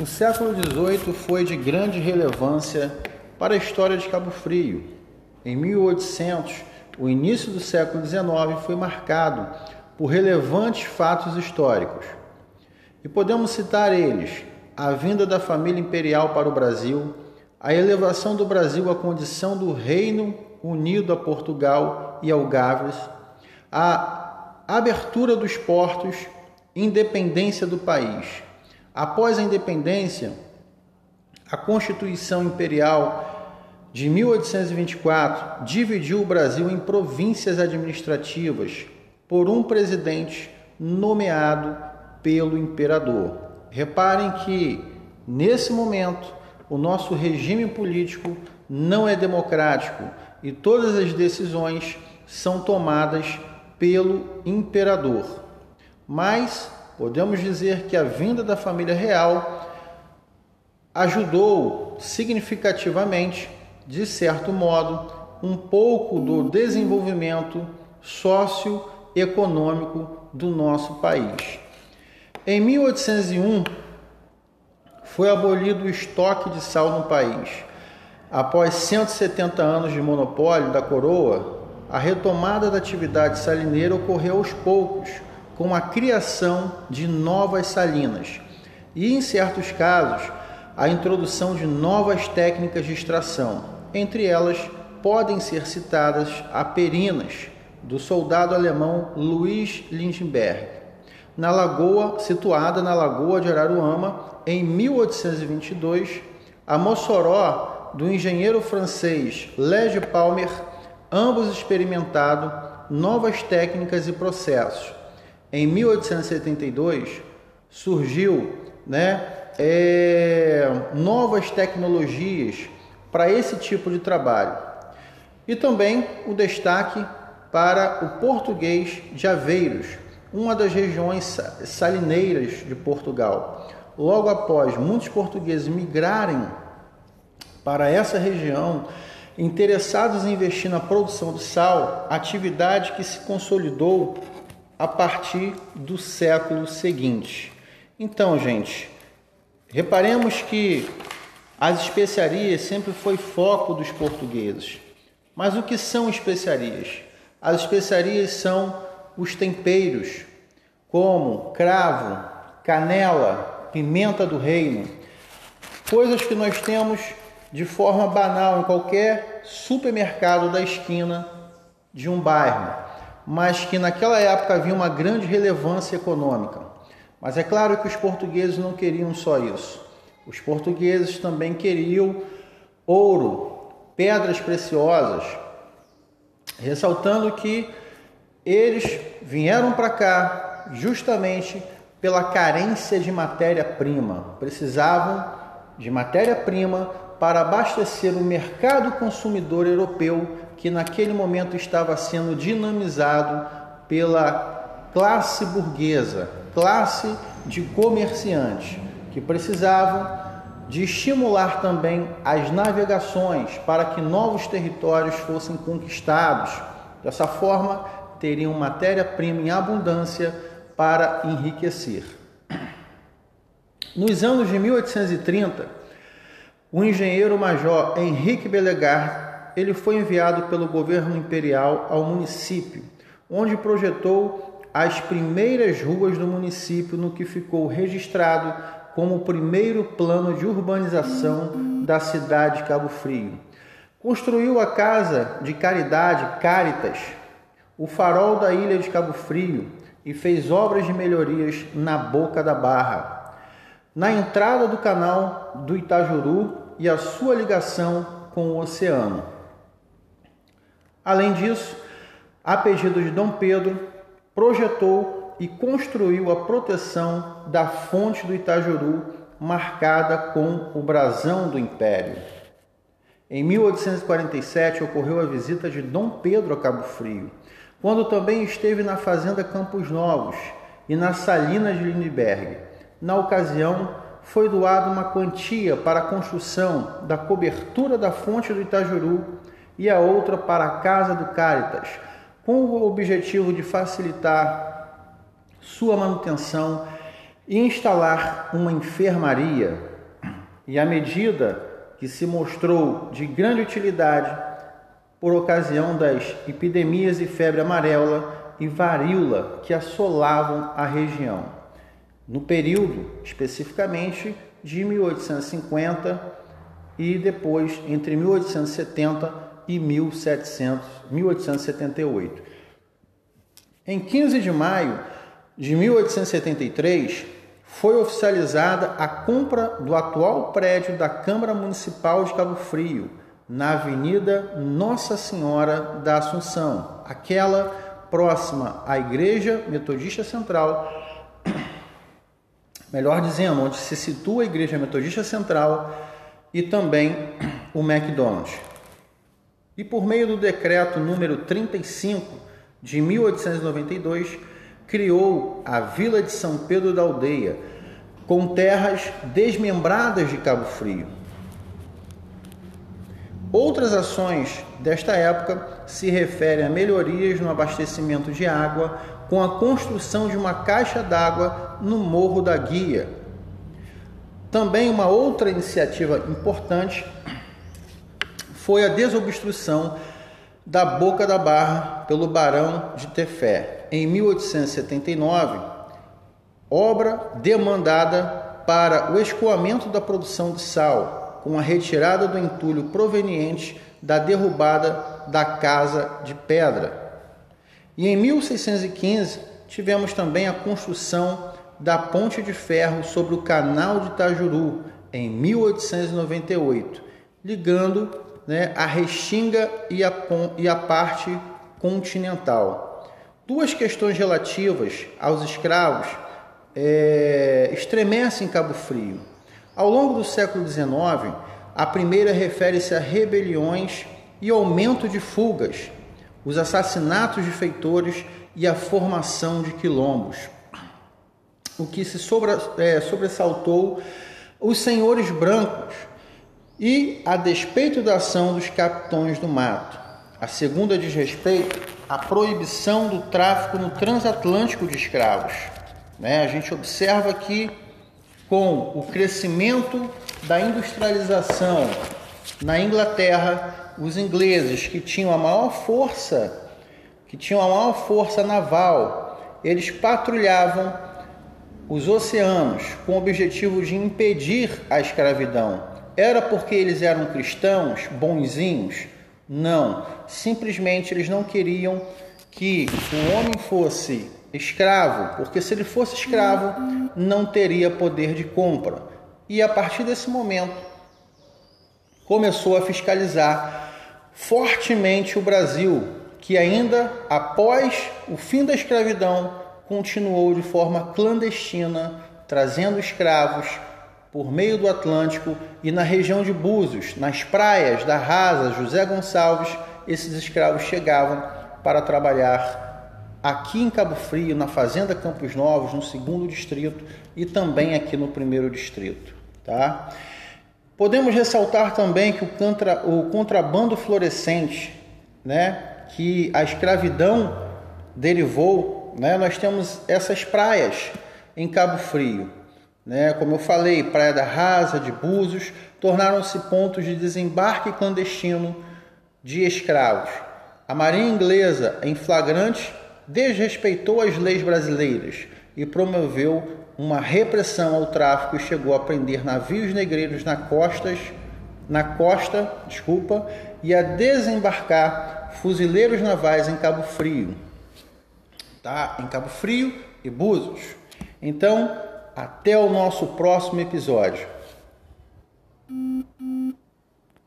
O século XVIII foi de grande relevância para a história de Cabo Frio. Em 1800, o início do século XIX foi marcado por relevantes fatos históricos. E podemos citar eles: a vinda da família imperial para o Brasil, a elevação do Brasil à condição do Reino Unido a Portugal e ao Gávea, a abertura dos portos, independência do país Após a independência, a Constituição Imperial de 1824 dividiu o Brasil em províncias administrativas por um presidente nomeado pelo imperador. Reparem que, nesse momento, o nosso regime político não é democrático e todas as decisões são tomadas pelo imperador. Mas podemos dizer que a vinda da família real ajudou significativamente, de certo modo, um pouco do desenvolvimento socioeconômico do nosso país. Em 1801, foi abolido o estoque de sal no país. Após 170 anos de monopólio da coroa, a retomada da atividade salineira ocorreu aos poucos com a criação de novas salinas e, em certos casos, a introdução de novas técnicas de extração. Entre elas, podem ser citadas a perinas, do soldado alemão Louis Lindbergh, na lagoa situada na lagoa de Araruama, em 1822, a Mossoró do engenheiro francês Lege Palmer, ambos experimentado novas técnicas e processos em 1872 surgiu né, é, novas tecnologias para esse tipo de trabalho. E também o destaque para o português de Aveiros, uma das regiões salineiras de Portugal. Logo após muitos portugueses migrarem para essa região, interessados em investir na produção de sal, atividade que se consolidou a partir do século seguinte. Então, gente, reparemos que as especiarias sempre foi foco dos portugueses. Mas o que são especiarias? As especiarias são os temperos, como cravo, canela, pimenta do reino, coisas que nós temos de forma banal em qualquer supermercado da esquina de um bairro mas que naquela época havia uma grande relevância econômica. Mas é claro que os portugueses não queriam só isso. Os portugueses também queriam ouro, pedras preciosas, ressaltando que eles vieram para cá justamente pela carência de matéria-prima. Precisavam de matéria-prima para abastecer o mercado consumidor europeu que naquele momento estava sendo dinamizado pela classe burguesa, classe de comerciantes, que precisavam de estimular também as navegações para que novos territórios fossem conquistados. Dessa forma, teriam matéria-prima em abundância para enriquecer. Nos anos de 1830, o engenheiro-major Henrique Bellegarde ele foi enviado pelo governo imperial ao município, onde projetou as primeiras ruas do município, no que ficou registrado como o primeiro plano de urbanização da cidade de Cabo Frio. Construiu a casa de caridade Caritas, o farol da ilha de Cabo Frio e fez obras de melhorias na boca da barra, na entrada do canal do Itajuru e a sua ligação com o oceano. Além disso, a pedido de Dom Pedro, projetou e construiu a proteção da fonte do Itajuru, marcada com o brasão do Império. Em 1847 ocorreu a visita de Dom Pedro a Cabo Frio, quando também esteve na fazenda Campos Novos e na Salina de Lindbergh. Na ocasião, foi doada uma quantia para a construção da cobertura da fonte do Itajuru e a outra para a Casa do Caritas, com o objetivo de facilitar sua manutenção e instalar uma enfermaria. e à medida que se mostrou de grande utilidade por ocasião das epidemias de febre amarela e varíola que assolavam a região. No período, especificamente, de 1850 e depois entre 1870 e 1700, 1878. Em 15 de maio de 1873, foi oficializada a compra do atual prédio da Câmara Municipal de Cabo Frio, na Avenida Nossa Senhora da Assunção, aquela próxima à Igreja Metodista Central, melhor dizendo, onde se situa a Igreja Metodista Central e também o McDonald's. E por meio do decreto número 35 de 1892, criou a Vila de São Pedro da Aldeia, com terras desmembradas de Cabo Frio. Outras ações desta época se referem a melhorias no abastecimento de água com a construção de uma caixa d'água no Morro da Guia. Também uma outra iniciativa importante foi a desobstrução da Boca da Barra pelo Barão de Tefé, em 1879, obra demandada para o escoamento da produção de sal, com a retirada do entulho proveniente da derrubada da Casa de Pedra. E em 1615 tivemos também a construção da ponte de ferro sobre o canal de Itajuru, em 1898, ligando né, a Restinga e a, e a parte continental. Duas questões relativas aos escravos é, estremecem Cabo Frio. Ao longo do século XIX, a primeira refere-se a rebeliões e aumento de fugas, os assassinatos de feitores e a formação de quilombos. O que se é, sobressaltou os senhores brancos e a despeito da ação dos capitões do mato. A segunda diz respeito à proibição do tráfico no transatlântico de escravos. Né? A gente observa que com o crescimento da industrialização na Inglaterra, os ingleses que tinham a maior força, que tinham a maior força naval, eles patrulhavam os oceanos com o objetivo de impedir a escravidão. Era porque eles eram cristãos, bonzinhos? Não, simplesmente eles não queriam que o homem fosse escravo, porque se ele fosse escravo, não teria poder de compra. E a partir desse momento, começou a fiscalizar fortemente o Brasil, que ainda após o fim da escravidão continuou de forma clandestina trazendo escravos por meio do Atlântico e na região de Búzios, nas praias da Rasa, José Gonçalves, esses escravos chegavam para trabalhar aqui em Cabo Frio, na Fazenda Campos Novos, no segundo distrito e também aqui no primeiro distrito, tá? Podemos ressaltar também que o, contra, o contrabando fluorescente, né, que a escravidão derivou, né, nós temos essas praias em Cabo Frio. Né, como eu falei, Praia da Rasa, de Búzios, tornaram-se pontos de desembarque clandestino de escravos. A Marinha Inglesa, em flagrante, desrespeitou as leis brasileiras e promoveu uma repressão ao tráfico e chegou a prender navios negreiros na costas, na costa, desculpa, e a desembarcar fuzileiros navais em Cabo Frio. Tá? Em Cabo Frio e Búzios. Então, até o nosso próximo episódio.